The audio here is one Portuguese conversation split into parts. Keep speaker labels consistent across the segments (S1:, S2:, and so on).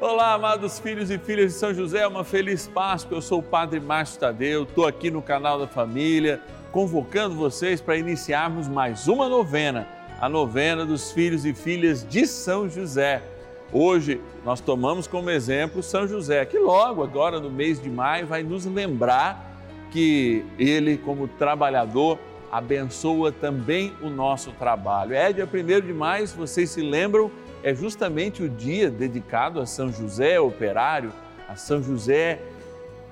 S1: Olá, amados filhos e filhas de São José, uma feliz Páscoa. Eu sou o Padre Márcio Tadeu, estou aqui no canal da família, convocando vocês para iniciarmos mais uma novena, a novena dos filhos e filhas de São José. Hoje nós tomamos como exemplo São José, que logo agora no mês de maio vai nos lembrar que ele, como trabalhador, abençoa também o nosso trabalho. É dia 1 de maio, vocês se lembram, é justamente o dia dedicado a São José operário, a São José,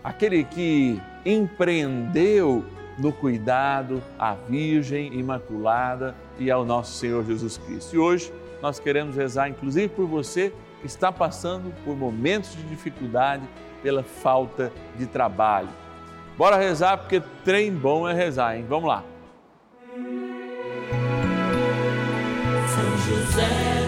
S1: aquele que empreendeu no cuidado à Virgem Imaculada e ao nosso Senhor Jesus Cristo. E hoje nós queremos rezar, inclusive por você que está passando por momentos de dificuldade pela falta de trabalho. Bora rezar porque trem bom é rezar, hein? Vamos lá.
S2: São José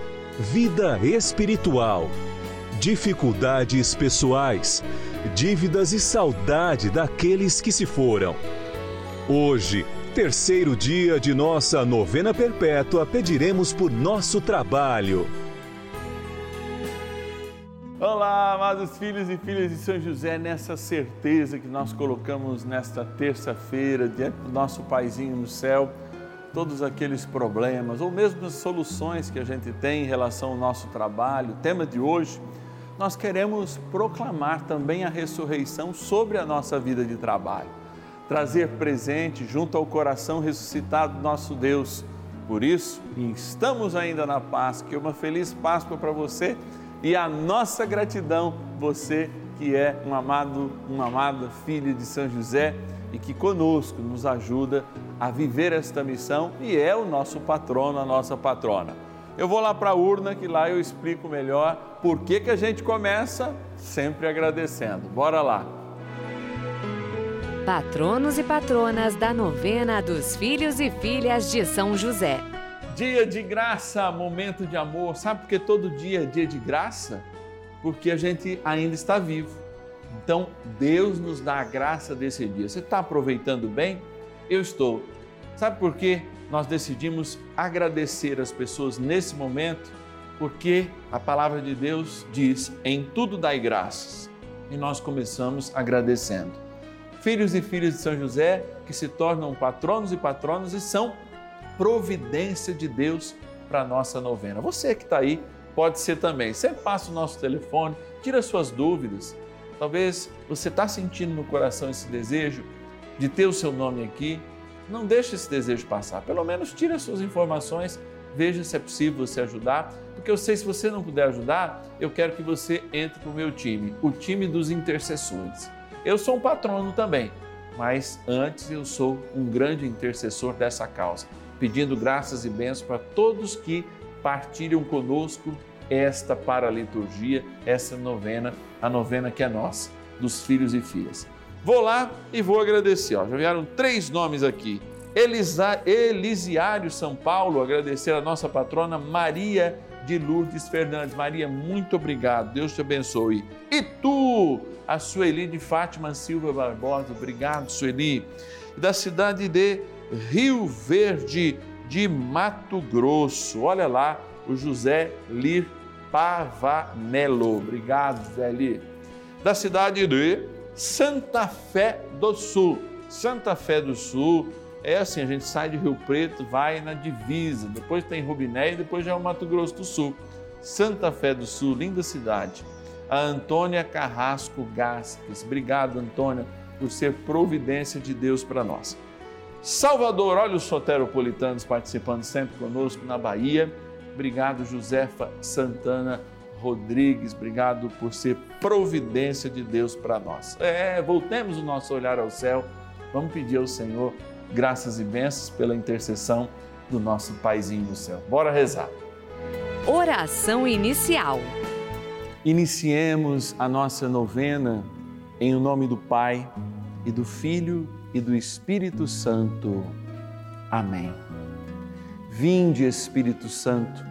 S3: vida espiritual, dificuldades pessoais, dívidas e saudade daqueles que se foram. Hoje, terceiro dia de nossa novena perpétua, pediremos por nosso trabalho.
S1: Olá, amados filhos e filhas de São José, nessa certeza que nós colocamos nesta terça-feira diante do nosso Paizinho no céu todos aqueles problemas ou mesmo as soluções que a gente tem em relação ao nosso trabalho, tema de hoje, nós queremos proclamar também a ressurreição sobre a nossa vida de trabalho, trazer presente junto ao coração ressuscitado do nosso Deus. Por isso, estamos ainda na Páscoa, que uma feliz Páscoa para você e a nossa gratidão, você que é um amado, uma amada filha de São José e que conosco nos ajuda a viver esta missão e é o nosso patrono, a nossa patrona. Eu vou lá para a urna que lá eu explico melhor por que, que a gente começa sempre agradecendo. Bora lá!
S4: Patronos e patronas da novena dos filhos e filhas de São José.
S1: Dia de graça, momento de amor. Sabe por que todo dia é dia de graça? Porque a gente ainda está vivo então, Deus nos dá a graça desse dia. Você está aproveitando bem? Eu estou. Sabe por que nós decidimos agradecer as pessoas nesse momento? Porque a palavra de Deus diz: em tudo dai graças. E nós começamos agradecendo. Filhos e filhas de São José que se tornam patronos e patronas e são providência de Deus para a nossa novena. Você que está aí pode ser também. Sempre passa o nosso telefone, tira suas dúvidas Talvez você está sentindo no coração esse desejo de ter o seu nome aqui. Não deixe esse desejo passar. Pelo menos tire as suas informações, veja se é possível você ajudar, porque eu sei se você não puder ajudar, eu quero que você entre para o meu time, o time dos intercessores. Eu sou um patrono também, mas antes eu sou um grande intercessor dessa causa, pedindo graças e bênçãos para todos que partilham conosco esta para a liturgia, essa novena, a novena que é nossa, dos filhos e filhas. Vou lá e vou agradecer. Ó. Já vieram três nomes aqui. Elisa, Elisiário São Paulo, agradecer a nossa patrona Maria de Lourdes Fernandes. Maria, muito obrigado. Deus te abençoe. E tu, a Sueli de Fátima Silva Barbosa, obrigado, Sueli. Da cidade de Rio Verde, de Mato Grosso. Olha lá, o José Lir Pavanello. Obrigado, Zé Da cidade de Santa Fé do Sul. Santa Fé do Sul é assim, a gente sai de Rio Preto, vai na divisa, depois tem Rubiné e depois já é o Mato Grosso do Sul. Santa Fé do Sul, linda cidade. A Antônia Carrasco Gasques. Obrigado, Antônia, por ser providência de Deus para nós. Salvador, olha os soteropolitanos participando sempre conosco na Bahia. Obrigado, Josefa Santana Rodrigues. Obrigado por ser providência de Deus para nós. É, voltemos o nosso olhar ao céu. Vamos pedir ao Senhor graças e bênçãos pela intercessão do nosso Paizinho no céu. Bora rezar.
S4: Oração inicial.
S1: Iniciemos a nossa novena em o nome do Pai e do Filho e do Espírito Santo. Amém. Vinde, Espírito Santo,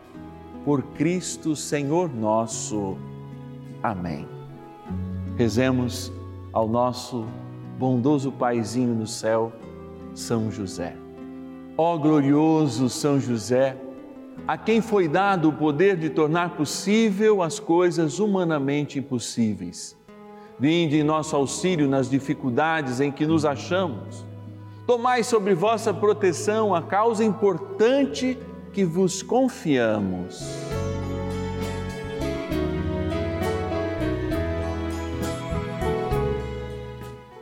S1: Por Cristo Senhor nosso. Amém. Rezemos ao nosso bondoso Paizinho no céu são José. Ó glorioso São José, a quem foi dado o poder de tornar possível as coisas humanamente impossíveis. Vinde em nosso auxílio nas dificuldades em que nos achamos. Tomai sobre vossa proteção a causa importante que vos confiamos.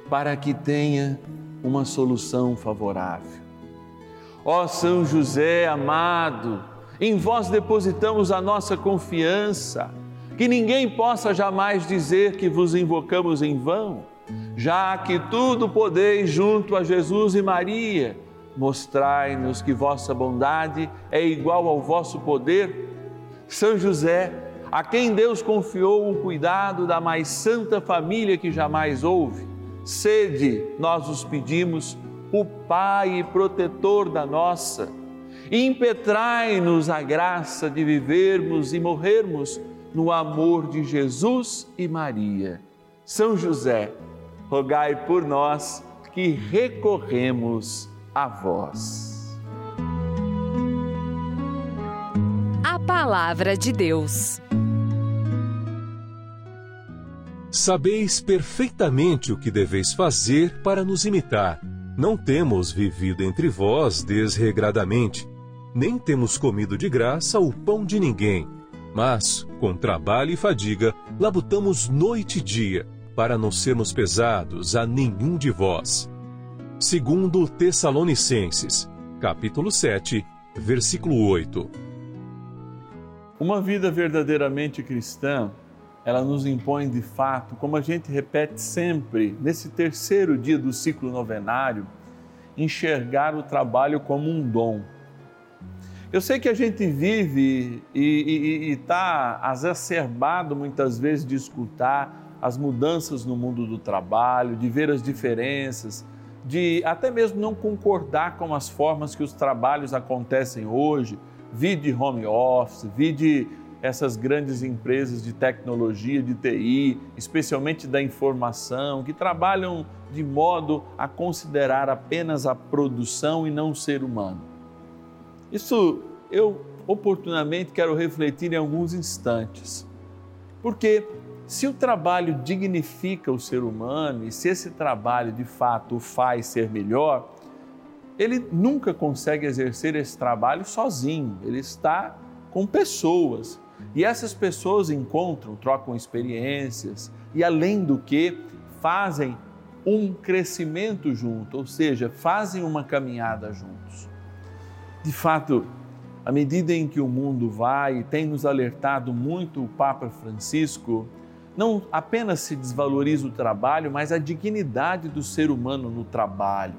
S1: Para que tenha uma solução favorável. Ó São José amado, em vós depositamos a nossa confiança, que ninguém possa jamais dizer que vos invocamos em vão, já que tudo podeis junto a Jesus e Maria, mostrai-nos que vossa bondade é igual ao vosso poder. São José, a quem Deus confiou o cuidado da mais santa família que jamais houve, Sede, nós os pedimos, o Pai protetor da nossa, impetrai-nos a graça de vivermos e morrermos no amor de Jesus e Maria. São José, rogai por nós que recorremos a vós.
S4: A Palavra de Deus.
S3: Sabeis perfeitamente o que deveis fazer para nos imitar. Não temos vivido entre vós desregradamente, nem temos comido de graça o pão de ninguém. Mas, com trabalho e fadiga, labutamos noite e dia, para não sermos pesados a nenhum de vós. Segundo Tessalonicenses, capítulo 7, versículo 8.
S1: Uma vida verdadeiramente cristã ela nos impõe de fato, como a gente repete sempre, nesse terceiro dia do ciclo novenário, enxergar o trabalho como um dom. Eu sei que a gente vive e está exacerbado muitas vezes de escutar as mudanças no mundo do trabalho, de ver as diferenças, de até mesmo não concordar com as formas que os trabalhos acontecem hoje, vi de home office, vi de essas grandes empresas de tecnologia, de TI, especialmente da informação, que trabalham de modo a considerar apenas a produção e não o ser humano. Isso eu oportunamente quero refletir em alguns instantes. Porque se o trabalho dignifica o ser humano e se esse trabalho de fato o faz ser melhor, ele nunca consegue exercer esse trabalho sozinho, ele está com pessoas e essas pessoas encontram, trocam experiências e, além do que, fazem um crescimento junto, ou seja, fazem uma caminhada juntos. De fato, à medida em que o mundo vai, tem nos alertado muito o Papa Francisco, não apenas se desvaloriza o trabalho, mas a dignidade do ser humano no trabalho,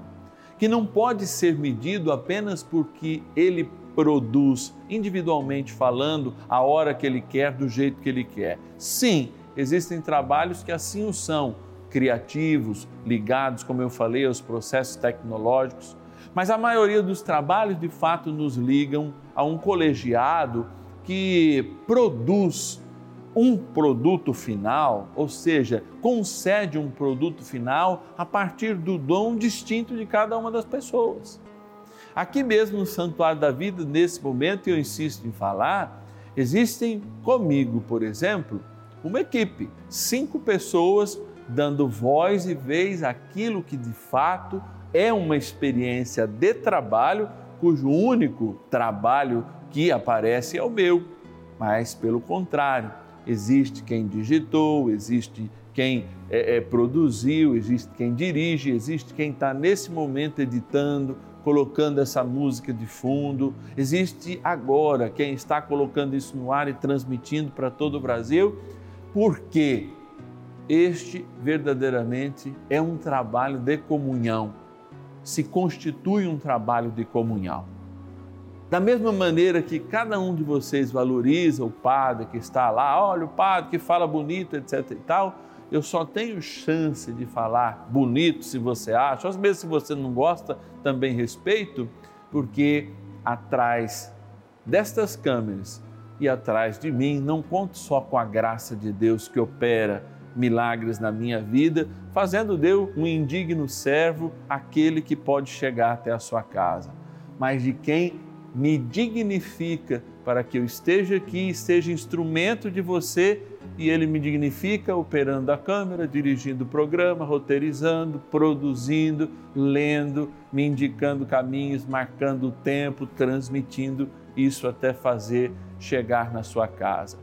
S1: que não pode ser medido apenas porque ele produz, individualmente falando, a hora que ele quer, do jeito que ele quer. Sim, existem trabalhos que assim o são, criativos, ligados, como eu falei, aos processos tecnológicos, mas a maioria dos trabalhos de fato nos ligam a um colegiado que produz um produto final, ou seja, concede um produto final a partir do dom distinto de cada uma das pessoas. Aqui mesmo no Santuário da Vida, nesse momento, eu insisto em falar, existem comigo, por exemplo, uma equipe, cinco pessoas dando voz e vez àquilo que de fato é uma experiência de trabalho, cujo único trabalho que aparece é o meu, mas pelo contrário, existe quem digitou, existe quem é, é, produziu, existe quem dirige, existe quem está nesse momento editando, colocando essa música de fundo, existe agora quem está colocando isso no ar e transmitindo para todo o Brasil, porque este verdadeiramente é um trabalho de comunhão, se constitui um trabalho de comunhão. Da mesma maneira que cada um de vocês valoriza o padre que está lá, olha o padre que fala bonito, etc e tal, eu só tenho chance de falar bonito se você acha, ou mesmo se você não gosta, também respeito, porque atrás destas câmeras e atrás de mim não conto só com a graça de Deus que opera milagres na minha vida, fazendo de eu um indigno servo, aquele que pode chegar até a sua casa, mas de quem me dignifica para que eu esteja aqui seja instrumento de você e ele me dignifica operando a câmera, dirigindo o programa, roteirizando, produzindo, lendo, me indicando caminhos, marcando o tempo, transmitindo isso até fazer chegar na sua casa.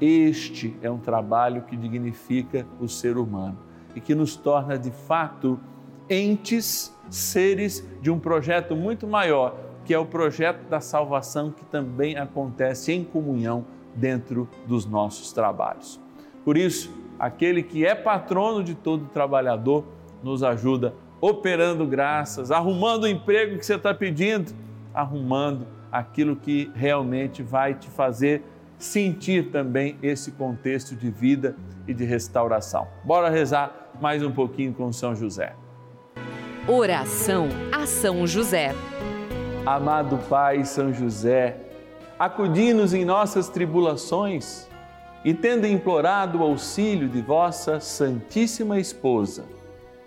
S1: Este é um trabalho que dignifica o ser humano e que nos torna de fato entes, seres de um projeto muito maior que é o projeto da salvação que também acontece em comunhão dentro dos nossos trabalhos. Por isso, aquele que é patrono de todo trabalhador nos ajuda operando graças, arrumando o emprego que você está pedindo, arrumando aquilo que realmente vai te fazer sentir também esse contexto de vida e de restauração. Bora rezar mais um pouquinho com São José.
S4: Oração a São José.
S1: Amado Pai São José, acudi-nos em nossas tribulações e, tendo implorado o auxílio de vossa Santíssima Esposa,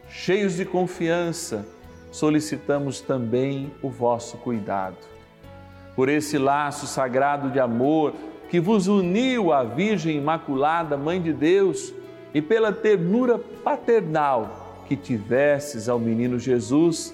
S1: cheios de confiança, solicitamos também o vosso cuidado. Por esse laço sagrado de amor que vos uniu à Virgem Imaculada, Mãe de Deus, e pela ternura paternal que tivesses ao menino Jesus,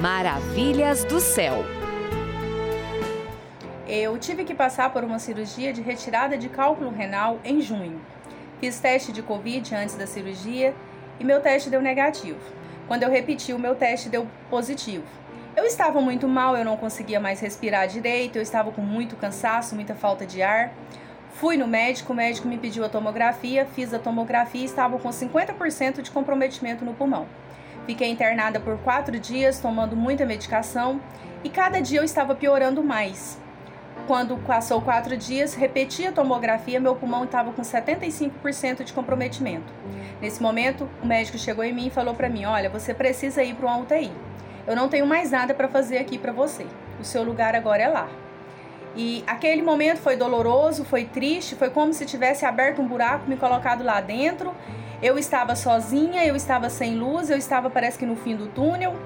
S4: Maravilhas do céu.
S5: Eu tive que passar por uma cirurgia de retirada de cálculo renal em junho. Fiz teste de Covid antes da cirurgia e meu teste deu negativo. Quando eu repeti, o meu teste deu positivo. Eu estava muito mal, eu não conseguia mais respirar direito, eu estava com muito cansaço, muita falta de ar. Fui no médico, o médico me pediu a tomografia, fiz a tomografia e estava com 50% de comprometimento no pulmão. Fiquei internada por quatro dias, tomando muita medicação e cada dia eu estava piorando mais. Quando passou quatro dias, repeti a tomografia, meu pulmão estava com 75% de comprometimento. Nesse momento, o médico chegou em mim e falou para mim: Olha, você precisa ir para uma UTI. Eu não tenho mais nada para fazer aqui para você. O seu lugar agora é lá. E aquele momento foi doloroso, foi triste, foi como se tivesse aberto um buraco, me colocado lá dentro. Eu estava sozinha, eu estava sem luz, eu estava parece que no fim do túnel.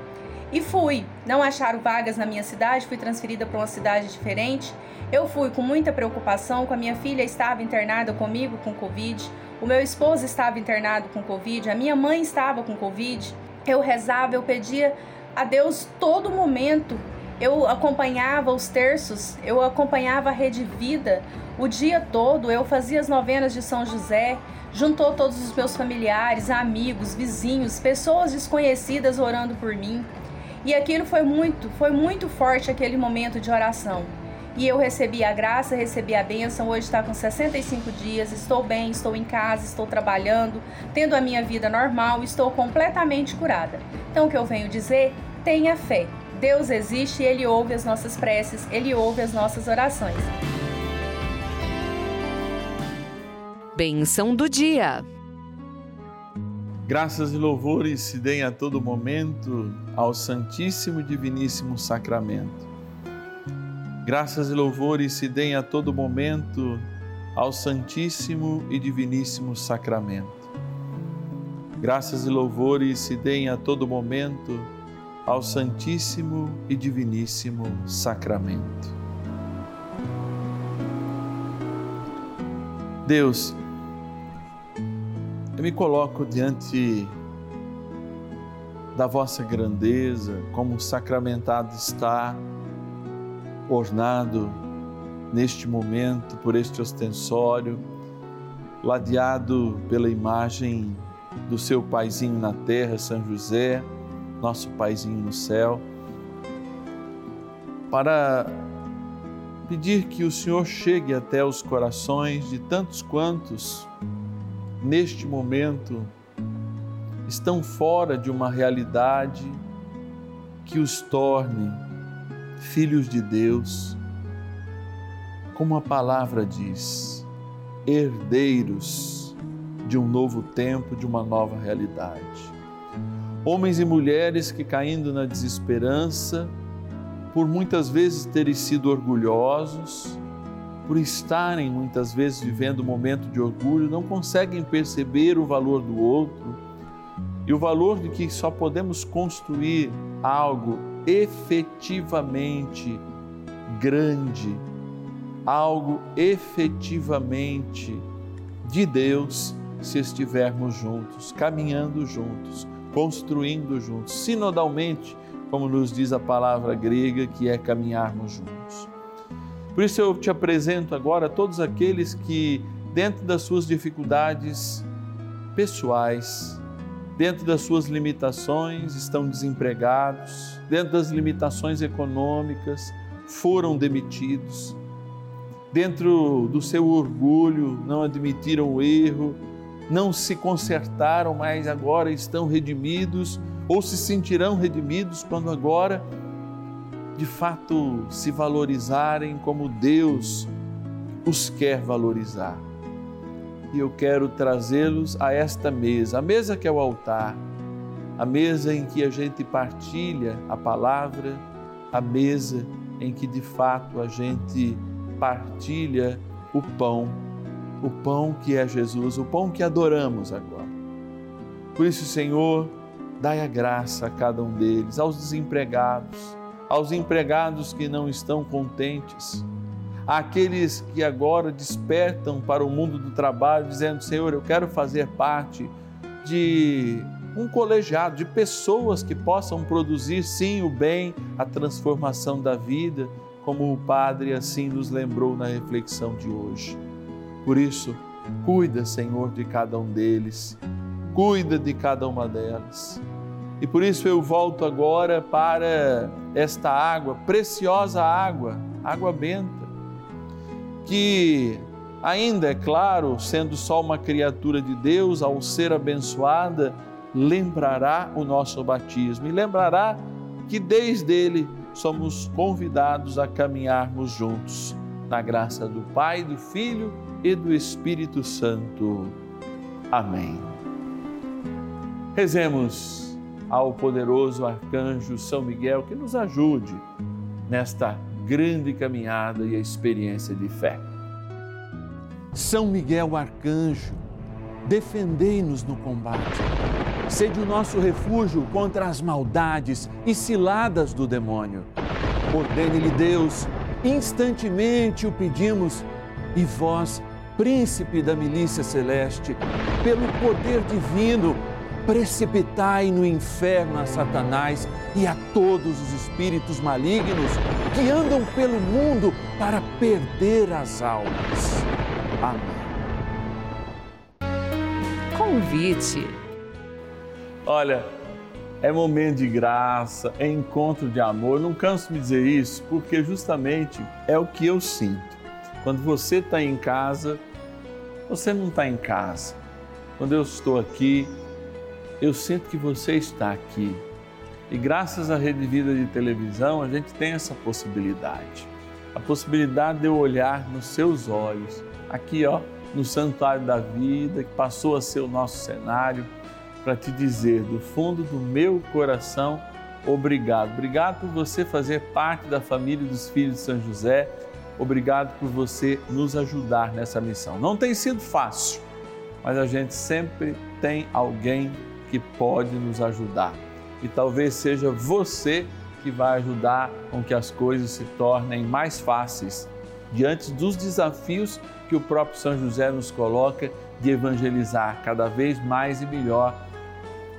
S5: E fui. Não acharam vagas na minha cidade, fui transferida para uma cidade diferente. Eu fui com muita preocupação, com a minha filha estava internada comigo com Covid, o meu esposo estava internado com Covid, a minha mãe estava com Covid. Eu rezava, eu pedia a Deus todo momento eu acompanhava os terços, eu acompanhava a Rede Vida o dia todo, eu fazia as novenas de São José, juntou todos os meus familiares, amigos, vizinhos, pessoas desconhecidas orando por mim. E aquilo foi muito, foi muito forte aquele momento de oração. E eu recebi a graça, recebi a bênção. Hoje está com 65 dias, estou bem, estou em casa, estou trabalhando, tendo a minha vida normal, estou completamente curada. Então, o que eu venho dizer? Tenha fé. Deus existe e Ele ouve as nossas preces, Ele ouve as nossas orações.
S4: Benção do dia.
S1: Graças e louvores se deem a todo momento ao Santíssimo e Diviníssimo Sacramento. Graças e louvores se deem a todo momento ao Santíssimo e Diviníssimo Sacramento. Graças e louvores se deem a todo momento ao Santíssimo e Diviníssimo Sacramento. Deus, eu me coloco diante da vossa grandeza, como sacramentado está, ornado neste momento por este ostensório, ladeado pela imagem do seu paizinho na terra, São José nosso Paizinho no céu, para pedir que o Senhor chegue até os corações de tantos quantos, neste momento, estão fora de uma realidade que os torne filhos de Deus, como a palavra diz, herdeiros de um novo tempo, de uma nova realidade homens e mulheres que, caindo na desesperança, por muitas vezes terem sido orgulhosos, por estarem muitas vezes vivendo um momento de orgulho, não conseguem perceber o valor do outro e o valor de que só podemos construir algo efetivamente grande, algo efetivamente de Deus, se estivermos juntos, caminhando juntos construindo juntos, sinodalmente, como nos diz a palavra grega, que é caminharmos juntos. Por isso eu te apresento agora todos aqueles que, dentro das suas dificuldades pessoais, dentro das suas limitações, estão desempregados, dentro das limitações econômicas, foram demitidos, dentro do seu orgulho, não admitiram o erro, não se consertaram, mas agora estão redimidos ou se sentirão redimidos quando agora de fato se valorizarem como Deus os quer valorizar. E eu quero trazê-los a esta mesa, a mesa que é o altar, a mesa em que a gente partilha a palavra, a mesa em que de fato a gente partilha o pão o pão que é Jesus, o pão que adoramos agora. Por isso, Senhor, dai a graça a cada um deles, aos desempregados, aos empregados que não estão contentes, àqueles que agora despertam para o mundo do trabalho, dizendo: Senhor, eu quero fazer parte de um colegiado, de pessoas que possam produzir sim o bem, a transformação da vida, como o Padre assim nos lembrou na reflexão de hoje. Por isso, cuida, Senhor, de cada um deles, cuida de cada uma delas. E por isso eu volto agora para esta água, preciosa água, água benta, que ainda é claro, sendo só uma criatura de Deus, ao ser abençoada, lembrará o nosso batismo e lembrará que desde ele somos convidados a caminharmos juntos na graça do Pai, do Filho e do Espírito Santo. Amém. Rezemos ao poderoso arcanjo São Miguel que nos ajude nesta grande caminhada e experiência de fé. São Miguel arcanjo, defendei-nos no combate. Sede o nosso refúgio contra as maldades e ciladas do demônio. Ordene-lhe Deus, instantemente o pedimos, e vós, príncipe da milícia celeste, pelo poder divino, precipitai no inferno a Satanás e a todos os espíritos malignos que andam pelo mundo para perder as almas. Amém.
S4: Convite.
S1: Olha, é momento de graça, é encontro de amor. não canso de dizer isso porque justamente é o que eu sinto. Quando você está em casa, você não está em casa. Quando eu estou aqui, eu sinto que você está aqui. E graças à Rede Vida de televisão, a gente tem essa possibilidade. A possibilidade de eu olhar nos seus olhos, aqui ó, no Santuário da Vida, que passou a ser o nosso cenário, para te dizer do fundo do meu coração, obrigado. Obrigado por você fazer parte da família dos filhos de São José Obrigado por você nos ajudar nessa missão. Não tem sido fácil, mas a gente sempre tem alguém que pode nos ajudar. E talvez seja você que vai ajudar com que as coisas se tornem mais fáceis diante dos desafios que o próprio São José nos coloca de evangelizar cada vez mais e melhor,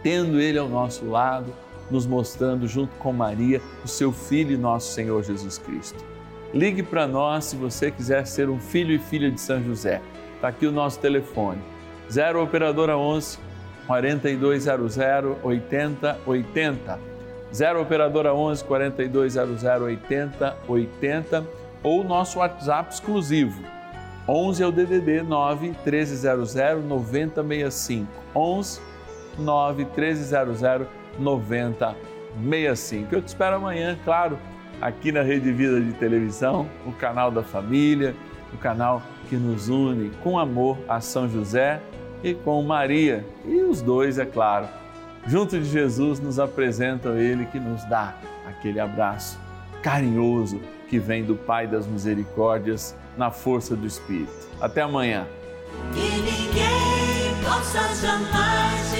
S1: tendo Ele ao nosso lado, nos mostrando junto com Maria o seu Filho e nosso Senhor Jesus Cristo. Ligue para nós se você quiser ser um filho e filha de São José. Está aqui o nosso telefone. 0 Operadora 11 4200 8080. 0 Operadora 11 4200 8080 ou nosso WhatsApp exclusivo. 11 é o DDD 9 1300 9065. 11 9 1300 9065. Eu te espero amanhã, claro aqui na Rede Vida de Televisão, o canal da família, o canal que nos une com amor a São José e com Maria. E os dois, é claro, junto de Jesus, nos apresentam Ele que nos dá aquele abraço carinhoso que vem do Pai das Misericórdias na força do Espírito. Até amanhã.
S2: Que ninguém possa jamais